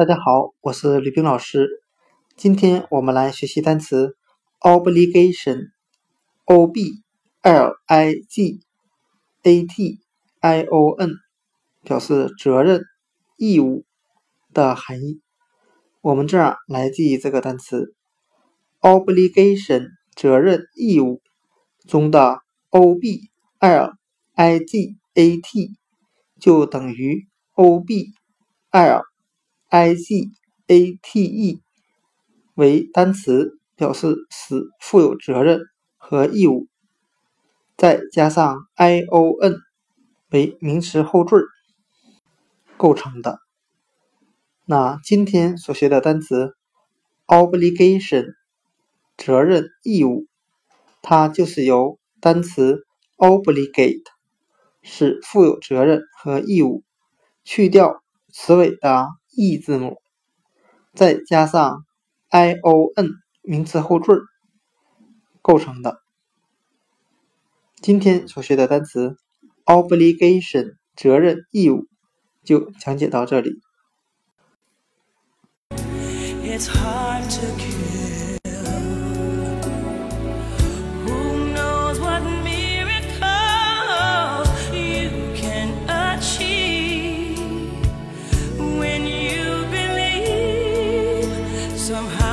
大家好，我是吕冰老师。今天我们来学习单词 obligation，o b l i g a t i o n，表示责任、义务的含义。我们这样来记忆这个单词 obligation，责任、义务中的 o b l i g a t 就等于 o b l。I G A T E 为单词，表示使负有责任和义务，再加上 I O N 为名词后缀构成的。那今天所学的单词 obligation 责任义务，它就是由单词 obligate 使负有责任和义务去掉词尾的。E 字母，再加上 i o n 名词后缀构成的。今天所学的单词 obligation 责任义务就讲解到这里。It's hard to somehow